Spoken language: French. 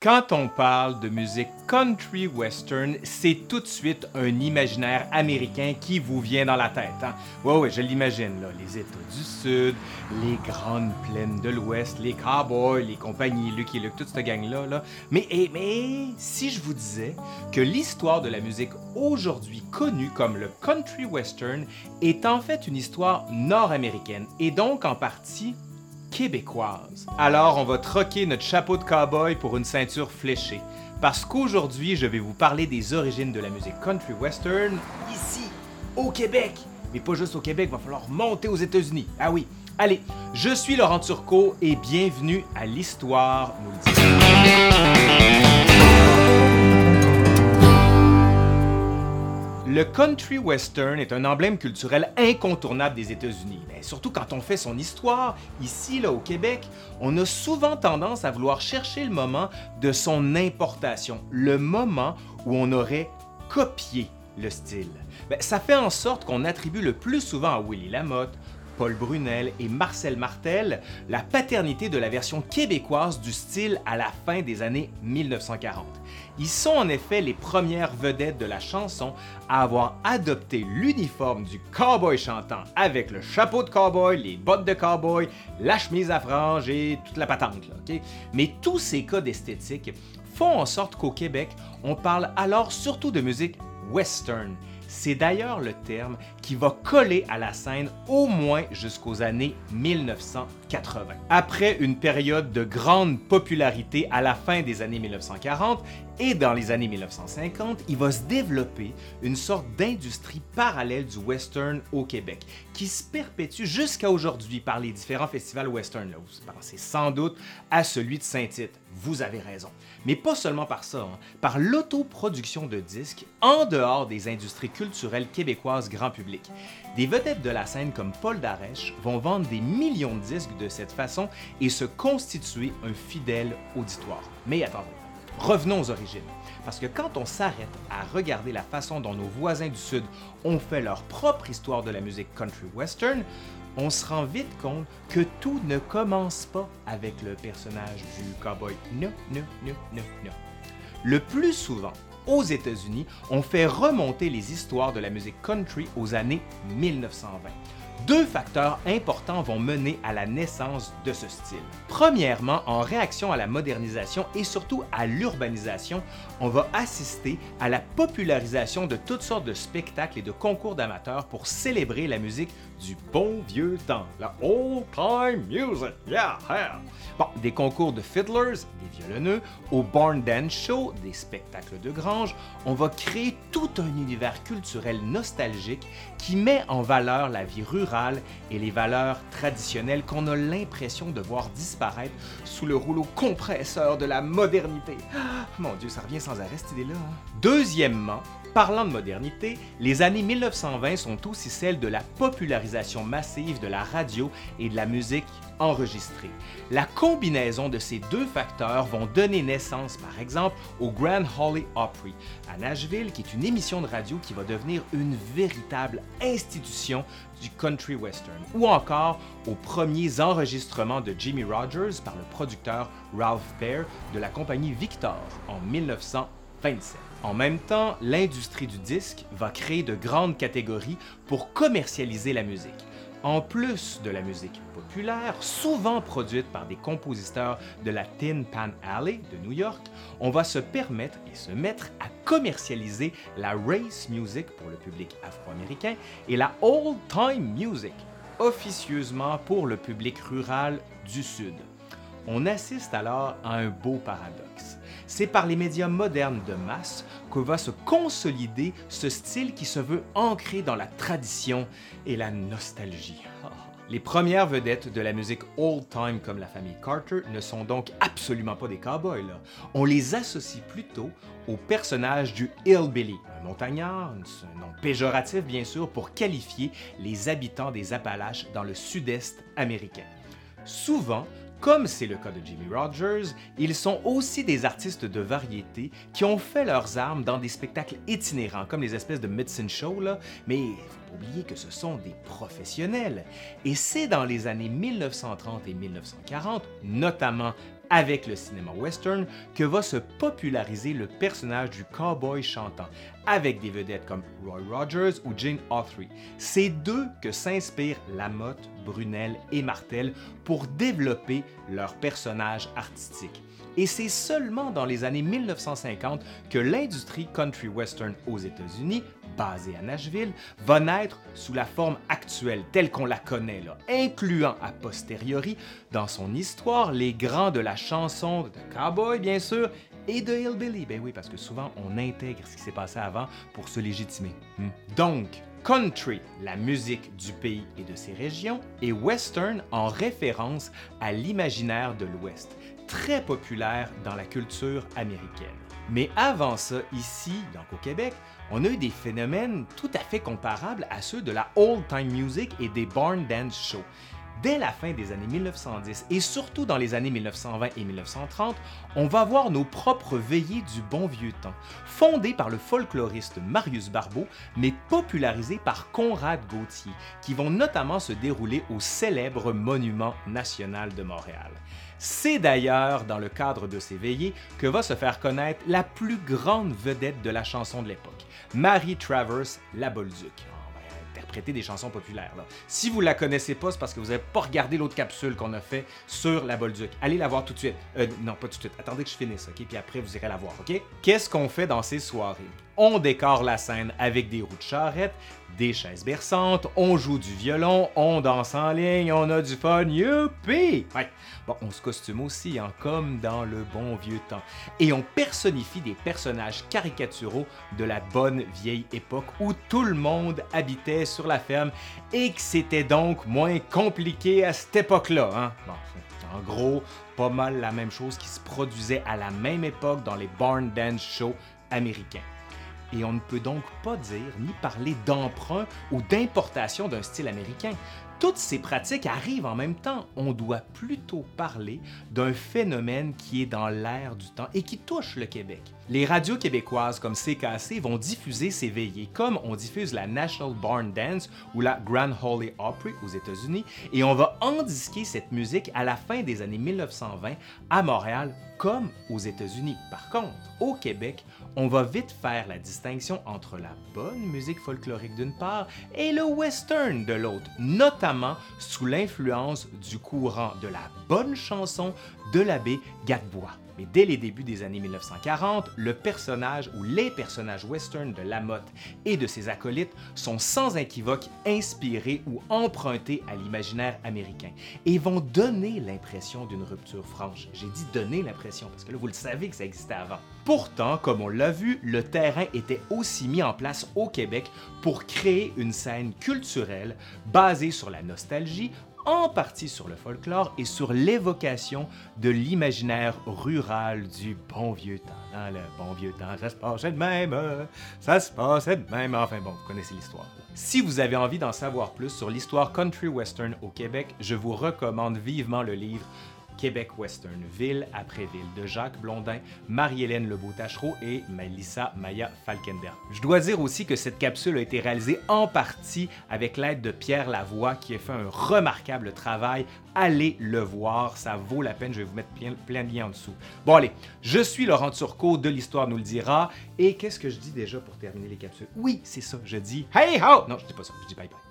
Quand on parle de musique country western, c'est tout de suite un imaginaire américain qui vous vient dans la tête. Hein? Ouais, ouais, je l'imagine, là. Les États du Sud, les grandes plaines de l'Ouest, les cowboys, les compagnies Lucky Luke, toute cette gang-là. Là. Mais, eh, mais si je vous disais que l'histoire de la musique aujourd'hui connue comme le country western est en fait une histoire nord-américaine et donc en partie québécoise. Alors, on va troquer notre chapeau de cowboy pour une ceinture fléchée. Parce qu'aujourd'hui, je vais vous parler des origines de la musique country western ici, au Québec. Mais pas juste au Québec, va falloir monter aux États-Unis. Ah oui. Allez, je suis Laurent Turcot et bienvenue à l'Histoire nous. Le country western est un emblème culturel incontournable des États-Unis. Surtout quand on fait son histoire, ici là au Québec, on a souvent tendance à vouloir chercher le moment de son importation, le moment où on aurait copié le style. Ben, ça fait en sorte qu'on attribue le plus souvent à Willie Lamotte, Paul Brunel et Marcel Martel la paternité de la version québécoise du style à la fin des années 1940. Ils sont en effet les premières vedettes de la chanson à avoir adopté l'uniforme du cowboy chantant avec le chapeau de cowboy, les bottes de cowboy, la chemise à franges et toute la patente. Mais tous ces codes esthétiques font en sorte qu'au Québec, on parle alors surtout de musique western c'est d'ailleurs le terme qui va coller à la scène au moins jusqu'aux années 1980. Après une période de grande popularité à la fin des années 1940 et dans les années 1950, il va se développer une sorte d'industrie parallèle du western au Québec qui se perpétue jusqu'à aujourd'hui par les différents festivals western. Vous pensez sans doute à celui de Saint-Tite. Vous avez raison. Mais pas seulement par ça, hein. par l'autoproduction de disques en dehors des industries culturelles québécoises grand public. Des vedettes de la scène comme Paul Darèche vont vendre des millions de disques de cette façon et se constituer un fidèle auditoire. Mais attendez, revenons aux origines. Parce que quand on s'arrête à regarder la façon dont nos voisins du Sud ont fait leur propre histoire de la musique country western, on se rend vite compte que tout ne commence pas avec le personnage du cowboy. Le plus souvent, aux États-Unis, on fait remonter les histoires de la musique country aux années 1920 deux facteurs importants vont mener à la naissance de ce style. Premièrement, en réaction à la modernisation et surtout à l'urbanisation, on va assister à la popularisation de toutes sortes de spectacles et de concours d'amateurs pour célébrer la musique du bon vieux temps, la old time music. Yeah, Bon, des concours de fiddlers, des violonneux, au Barn Dance Show, des spectacles de grange, on va créer tout un univers culturel nostalgique qui met en valeur la vie rurale et les valeurs traditionnelles qu'on a l'impression de voir disparaître sous le rouleau compresseur de la modernité. Ah, mon Dieu, ça revient sans arrêt cette idée-là. Hein. Deuxièmement, Parlant de modernité, les années 1920 sont aussi celles de la popularisation massive de la radio et de la musique enregistrée. La combinaison de ces deux facteurs vont donner naissance, par exemple, au Grand Holly Opry à Nashville, qui est une émission de radio qui va devenir une véritable institution du country western, ou encore aux premiers enregistrements de Jimmy Rogers par le producteur Ralph Baer de la compagnie Victor en 1927. En même temps, l'industrie du disque va créer de grandes catégories pour commercialiser la musique. En plus de la musique populaire, souvent produite par des compositeurs de la Tin Pan Alley de New York, on va se permettre et se mettre à commercialiser la race music pour le public afro-américain et la old time music, officieusement pour le public rural du Sud. On assiste alors à un beau paradoxe. C'est par les médias modernes de masse que va se consolider ce style qui se veut ancré dans la tradition et la nostalgie. Les premières vedettes de la musique old time comme la famille Carter ne sont donc absolument pas des cowboys. On les associe plutôt au personnage du hillbilly, un montagnard, un nom péjoratif bien sûr pour qualifier les habitants des Appalaches dans le sud-est américain. Souvent, comme c'est le cas de Jimmy Rogers, ils sont aussi des artistes de variété qui ont fait leurs armes dans des spectacles itinérants, comme les espèces de Medicine Show, là, mais il faut pas oublier que ce sont des professionnels. Et c'est dans les années 1930 et 1940, notamment avec le cinéma western que va se populariser le personnage du cowboy chantant, avec des vedettes comme Roy Rogers ou Jane Autry. C'est d'eux que s'inspirent Lamotte, Brunel et Martel pour développer leurs personnages artistiques. Et c'est seulement dans les années 1950 que l'industrie country western aux États-Unis basée à Nashville, va naître sous la forme actuelle telle qu'on la connaît, incluant a posteriori dans son histoire les grands de la chanson de cowboy, bien sûr, et de hillbilly. Ben oui, parce que souvent on intègre ce qui s'est passé avant pour se légitimer. Hmm. Donc, country, la musique du pays et de ses régions, et western en référence à l'imaginaire de l'Ouest, très populaire dans la culture américaine. Mais avant ça, ici, donc au Québec, on a eu des phénomènes tout à fait comparables à ceux de la old time music et des barn dance shows. Dès la fin des années 1910 et surtout dans les années 1920 et 1930, on va voir nos propres veillées du bon vieux temps, fondées par le folkloriste Marius Barbeau, mais popularisées par Conrad Gauthier, qui vont notamment se dérouler au célèbre Monument national de Montréal. C'est d'ailleurs dans le cadre de ces veillées que va se faire connaître la plus grande vedette de la chanson de l'époque, Marie Travers La Bolduc. Interpréter des chansons populaires. Si vous la connaissez pas, c'est parce que vous n'avez pas regardé l'autre capsule qu'on a fait sur la Bolduc. Allez la voir tout de suite. Euh, non, pas tout de suite. Attendez que je finisse, ok? Puis après, vous irez la voir, ok? Qu'est-ce qu'on fait dans ces soirées? On décore la scène avec des roues de charrette, des chaises berçantes, on joue du violon, on danse en ligne, on a du fun, youpi! Ouais. Bon, on se costume aussi, hein, comme dans le bon vieux temps. Et on personnifie des personnages caricaturaux de la bonne vieille époque où tout le monde habitait sur la ferme et que c'était donc moins compliqué à cette époque-là. Hein? En gros, pas mal la même chose qui se produisait à la même époque dans les barn dance shows américains et on ne peut donc pas dire ni parler d'emprunt ou d'importation d'un style américain. Toutes ces pratiques arrivent en même temps. On doit plutôt parler d'un phénomène qui est dans l'air du temps et qui touche le Québec. Les radios québécoises comme CKC vont diffuser ces veillées, comme on diffuse la National Barn Dance ou la Grand Holy Opry aux États-Unis, et on va endisquer cette musique à la fin des années 1920 à Montréal comme aux États-Unis. Par contre, au Québec, on va vite faire la distinction entre la bonne musique folklorique d'une part et le western de l'autre, notamment sous l'influence du courant de la bonne chanson de l'abbé Gadebois. Mais dès les débuts des années 1940, le personnage ou les personnages western de Lamotte et de ses acolytes sont sans équivoque inspirés ou empruntés à l'imaginaire américain et vont donner l'impression d'une rupture franche. J'ai dit donner l'impression parce que là, vous le savez que ça existait avant. Pourtant, comme on l'a vu, le terrain était aussi mis en place au Québec pour créer une scène culturelle basée sur la nostalgie, en partie sur le folklore et sur l'évocation de l'imaginaire rural du bon vieux temps. Dans le bon vieux temps, ça se passait de même, ça se passait de même. Enfin bon, vous connaissez l'histoire. Si vous avez envie d'en savoir plus sur l'histoire country western au Québec, je vous recommande vivement le livre Québec Western, ville après ville, de Jacques Blondin, Marie-Hélène Lebeau-Tachereau et Melissa Maya Falkenberg. Je dois dire aussi que cette capsule a été réalisée en partie avec l'aide de Pierre Lavoie qui a fait un remarquable travail. Allez le voir, ça vaut la peine. Je vais vous mettre plein, plein de liens en dessous. Bon allez, je suis Laurent Turcot de l'Histoire nous le dira. Et qu'est-ce que je dis déjà pour terminer les capsules? Oui, c'est ça, je dis Hey ho! Non, je dis pas ça, je dis bye bye.